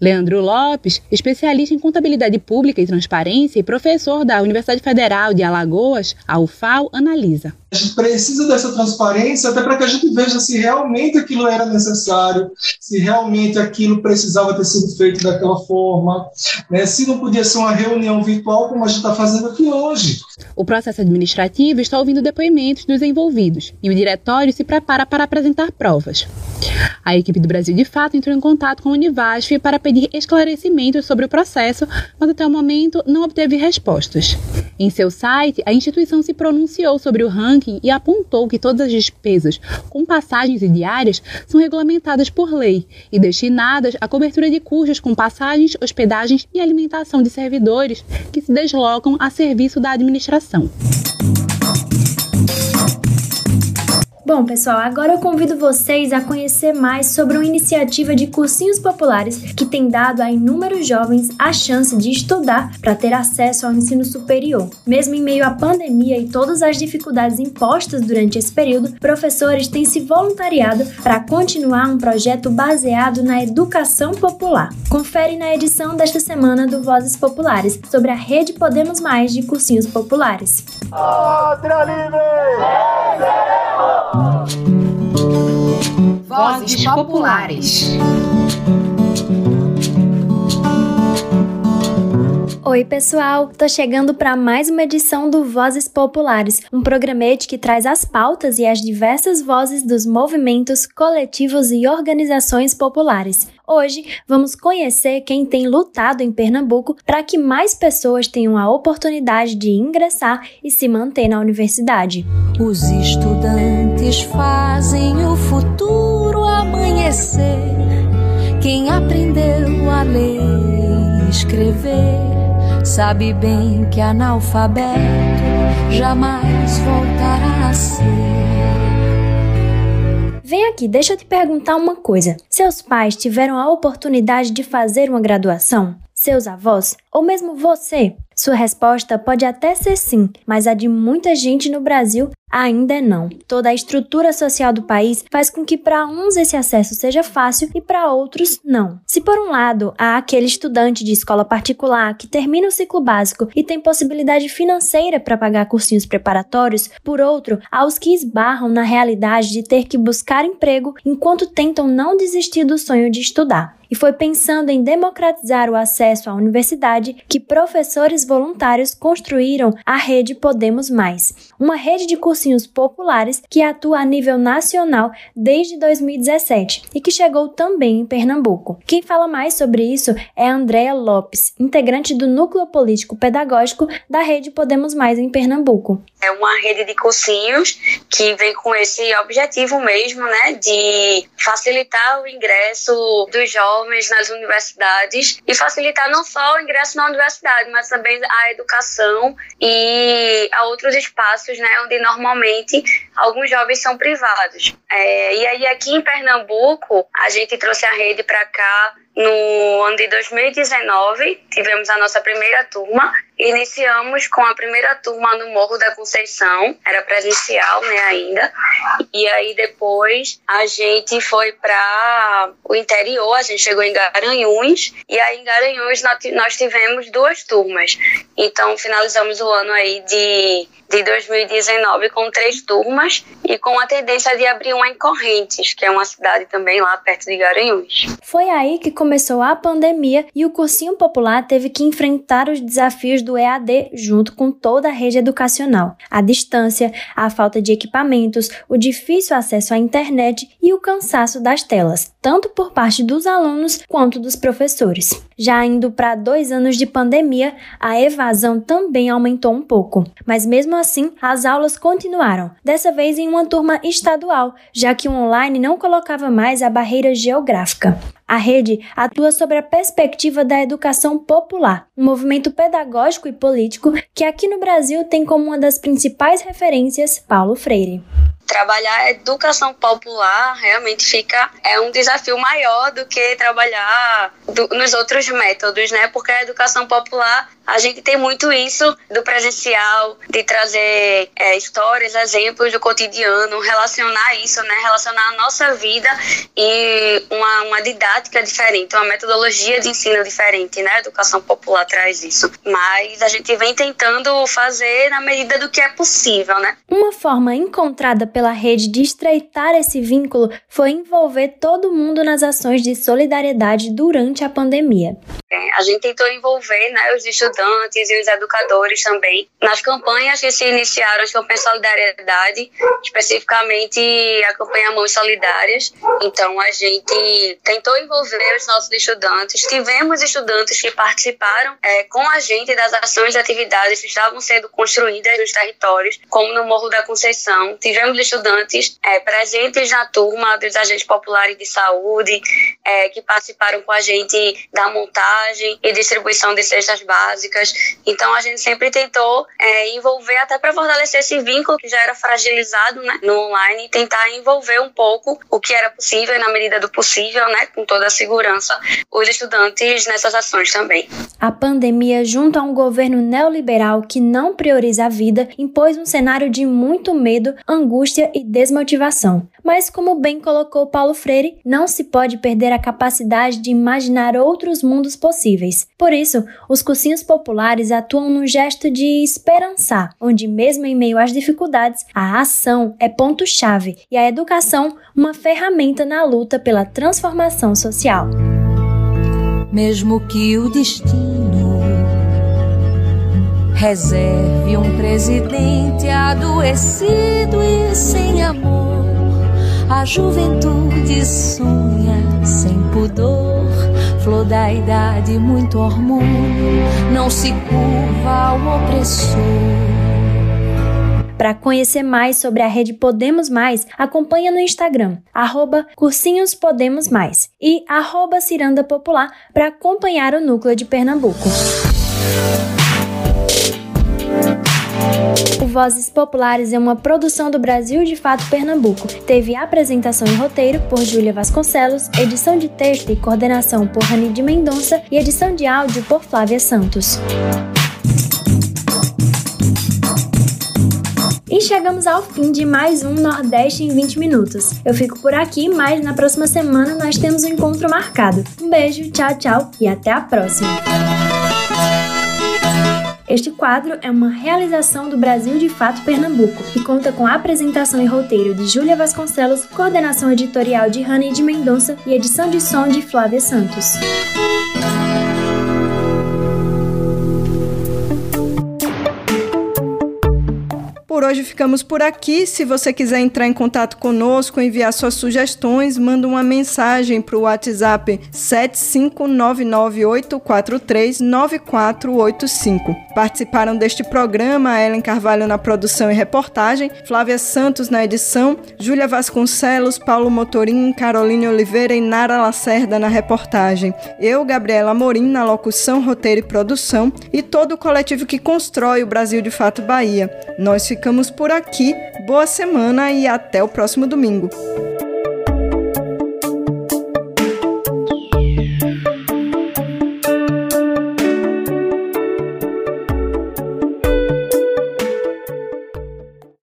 Leandro Lopes, especialista em contabilidade pública e transparência e professor da Universidade Federal de Alagoas, a UFAL, analisa. A gente precisa dessa transparência até para que a gente veja se realmente aquilo era necessário, se realmente aquilo precisava ter sido feito daquela forma, né? se não podia ser uma reunião virtual como a gente está fazendo aqui hoje. O processo administrativo está ouvindo depoimentos dos envolvidos e o diretório se prepara para apresentar provas. A equipe do Brasil de Fato entrou em contato com a Univasf para pedir esclarecimentos sobre o processo, mas até o momento não obteve respostas. Em seu site, a instituição se pronunciou sobre o ranking e apontou que todas as despesas com passagens e diárias são regulamentadas por lei e destinadas à cobertura de custos com passagens, hospedagens e alimentação de servidores que se deslocam a serviço da administração. Bom, pessoal, agora eu convido vocês a conhecer mais sobre uma iniciativa de cursinhos populares que tem dado a inúmeros jovens a chance de estudar para ter acesso ao ensino superior. Mesmo em meio à pandemia e todas as dificuldades impostas durante esse período, professores têm se voluntariado para continuar um projeto baseado na educação popular. Confere na edição desta semana do Vozes Populares sobre a rede Podemos Mais de cursinhos populares. Vozes Populares. Oi, pessoal! Tô chegando para mais uma edição do Vozes Populares, um programete que traz as pautas e as diversas vozes dos movimentos, coletivos e organizações populares. Hoje vamos conhecer quem tem lutado em Pernambuco para que mais pessoas tenham a oportunidade de ingressar e se manter na universidade. Os estudantes fazem o futuro amanhecer. Quem aprendeu a ler e escrever sabe bem que analfabeto jamais voltará a ser. Vem aqui, deixa eu te perguntar uma coisa. Seus pais tiveram a oportunidade de fazer uma graduação? Seus avós? Ou mesmo você? Sua resposta pode até ser sim, mas a de muita gente no Brasil ainda não. Toda a estrutura social do país faz com que para uns esse acesso seja fácil e para outros não. Se por um lado há aquele estudante de escola particular que termina o ciclo básico e tem possibilidade financeira para pagar cursinhos preparatórios, por outro, há os que esbarram na realidade de ter que buscar emprego enquanto tentam não desistir do sonho de estudar. E foi pensando em democratizar o acesso à universidade que professores voluntários construíram a rede Podemos Mais, uma rede de cursinhos populares que atua a nível nacional desde 2017 e que chegou também em Pernambuco. Quem fala mais sobre isso é Andréa Lopes, integrante do Núcleo Político Pedagógico da rede Podemos Mais em Pernambuco. É uma rede de cursinhos que vem com esse objetivo mesmo, né, de facilitar o ingresso dos jovens nas universidades e facilitar não só o ingresso na universidade, mas também a educação e a outros espaços, né, onde normalmente alguns jovens são privados. É, e aí aqui em Pernambuco a gente trouxe a rede para cá no ano de 2019, tivemos a nossa primeira turma. Iniciamos com a primeira turma no Morro da Conceição, era presencial, né, ainda. E aí depois a gente foi para o interior, a gente chegou em Garanhuns, e aí em Garanhuns nós tivemos duas turmas. Então finalizamos o ano aí de, de 2019 com três turmas e com a tendência de abrir uma em Correntes, que é uma cidade também lá perto de Garanhuns. Foi aí que começou a pandemia e o cursinho popular teve que enfrentar os desafios do EAD junto com toda a rede educacional. A distância, a falta de equipamentos, o difícil acesso à internet e o cansaço das telas, tanto por parte dos alunos quanto dos professores. Já indo para dois anos de pandemia, a evasão também aumentou um pouco, mas mesmo assim as aulas continuaram, dessa vez em uma turma estadual, já que o online não colocava mais a barreira geográfica. A rede atua sobre a perspectiva da educação popular, um movimento pedagógico e político que aqui no Brasil tem como uma das principais referências Paulo Freire trabalhar a educação popular realmente fica é um desafio maior do que trabalhar do, nos outros métodos, né? Porque a educação popular a gente tem muito isso do presencial, de trazer é, histórias, exemplos do cotidiano, relacionar isso, né? Relacionar a nossa vida e uma, uma didática diferente, uma metodologia de ensino diferente, né? A educação popular traz isso. Mas a gente vem tentando fazer na medida do que é possível, né? Uma forma encontrada pela rede de estreitar esse vínculo foi envolver todo mundo nas ações de solidariedade durante a pandemia. É, a gente tentou envolver né, os estudantes e os educadores também nas campanhas que se iniciaram, as campanhas de solidariedade, especificamente a campanha Mãos Solidárias. Então, a gente tentou envolver os nossos estudantes. Tivemos estudantes que participaram é, com a gente das ações e atividades que estavam sendo construídas nos territórios, como no Morro da Conceição. Tivemos estudantes é, presentes na turma dos agentes populares de saúde, é, que participaram com a gente da montagem e distribuição de cestas básicas. Então, a gente sempre tentou é, envolver, até para fortalecer esse vínculo que já era fragilizado né, no online, tentar envolver um pouco o que era possível, na medida do possível, né, com toda a segurança, os estudantes nessas ações também. A pandemia, junto a um governo neoliberal que não prioriza a vida, impôs um cenário de muito medo, angústia e desmotivação. Mas, como bem colocou Paulo Freire, não se pode perder a capacidade de imaginar outros mundos possíveis. Por isso, os cursinhos populares atuam no gesto de esperançar, onde, mesmo em meio às dificuldades, a ação é ponto-chave e a educação uma ferramenta na luta pela transformação social. Mesmo que o destino reserve um presidente adoecido e sem amor a juventude sonha sem pudor, flor da idade, muito hormônio, não se curva ao opressor. Para conhecer mais sobre a rede Podemos Mais, acompanha no Instagram, arroba e arroba Ciranda Popular para acompanhar o núcleo de Pernambuco. O Vozes Populares é uma produção do Brasil de Fato Pernambuco. Teve apresentação e roteiro por Júlia Vasconcelos, edição de texto e coordenação por Rani de Mendonça e edição de áudio por Flávia Santos. E chegamos ao fim de mais um Nordeste em 20 minutos. Eu fico por aqui, mas na próxima semana nós temos um encontro marcado. Um beijo, tchau, tchau e até a próxima! Este quadro é uma realização do Brasil de Fato Pernambuco e conta com a apresentação e roteiro de Júlia Vasconcelos, coordenação editorial de Rani de Mendonça e edição de som de Flávia Santos. Por hoje ficamos por aqui. Se você quiser entrar em contato conosco, enviar suas sugestões, manda uma mensagem para o WhatsApp 75998439485. Participaram deste programa Ellen Carvalho na produção e reportagem, Flávia Santos na edição, Júlia Vasconcelos, Paulo Motorim, Caroline Oliveira e Nara Lacerda na reportagem. Eu, Gabriela Morim, na locução, roteiro e produção e todo o coletivo que constrói o Brasil de Fato Bahia. Nós ficamos ficamos por aqui. Boa semana e até o próximo domingo.